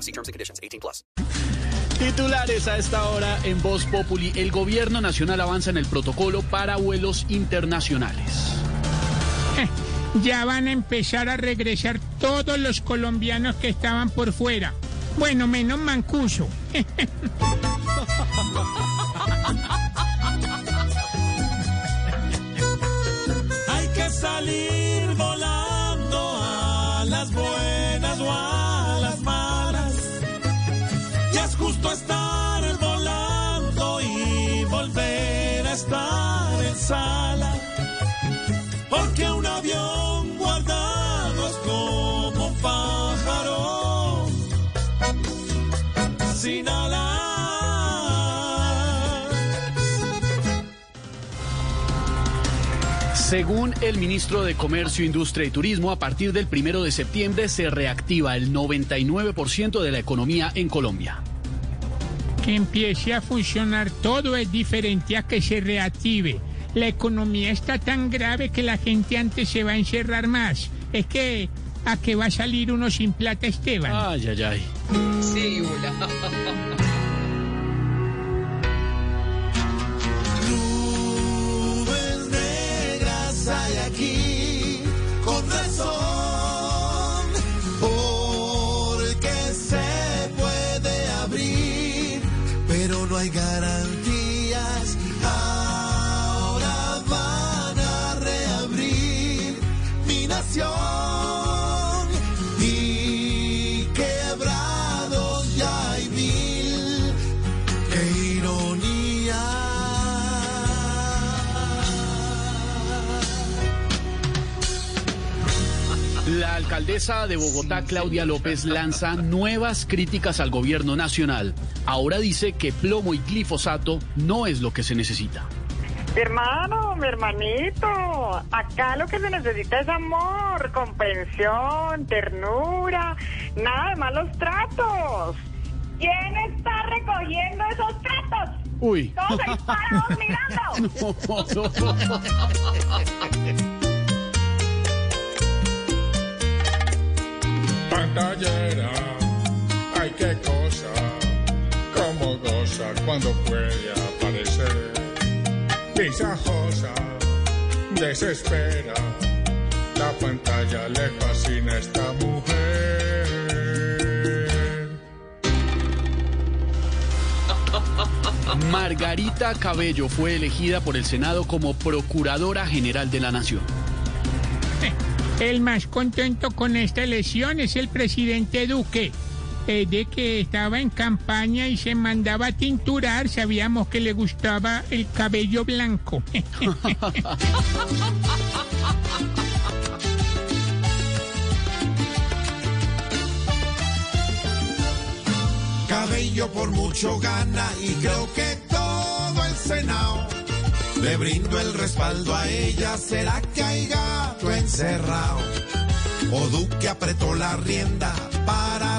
See terms and conditions. 18 plus. Titulares a esta hora en Voz Populi. El gobierno nacional avanza en el protocolo para vuelos internacionales. Ya van a empezar a regresar todos los colombianos que estaban por fuera. Bueno, menos Mancuso. sala. Porque un avión guardado es como un pájaro sin alas. Según el ministro de Comercio, Industria y Turismo, a partir del primero de septiembre se reactiva el 99% de la economía en Colombia. Que empiece a funcionar todo es diferente a que se reactive. La economía está tan grave que la gente antes se va a encerrar más. Es que a que va a salir uno sin plata, Esteban. Ay, ay, ay. Nubes La alcaldesa de Bogotá, Claudia López, lanza nuevas críticas al gobierno nacional. Ahora dice que plomo y glifosato no es lo que se necesita. Mi hermano, mi hermanito, acá lo que se necesita es amor, comprensión, ternura, nada de malos tratos. ¿Quién está recogiendo esos tratos? Uy. Todos ahí parados mirando. Pantallera, cuando puede aparecer. Visajosa, desespera, la pantalla le fascina a esta mujer. Margarita Cabello fue elegida por el Senado como Procuradora General de la Nación. El más contento con esta elección es el presidente Duque. Eh, de que estaba en campaña y se mandaba a tinturar, sabíamos que le gustaba el cabello blanco. Cabello por mucho gana y creo que todo el Senado le brindo el respaldo a ella. ¿Será que hay gato encerrado? O Duque apretó la rienda para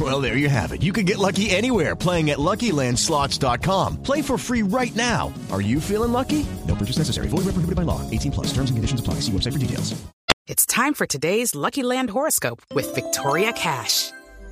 Well, there you have it. You can get lucky anywhere playing at LuckyLandSlots.com. Play for free right now. Are you feeling lucky? No purchase necessary. Void where prohibited by law. 18 plus. Terms and conditions apply. See website for details. It's time for today's Lucky Land horoscope with Victoria Cash.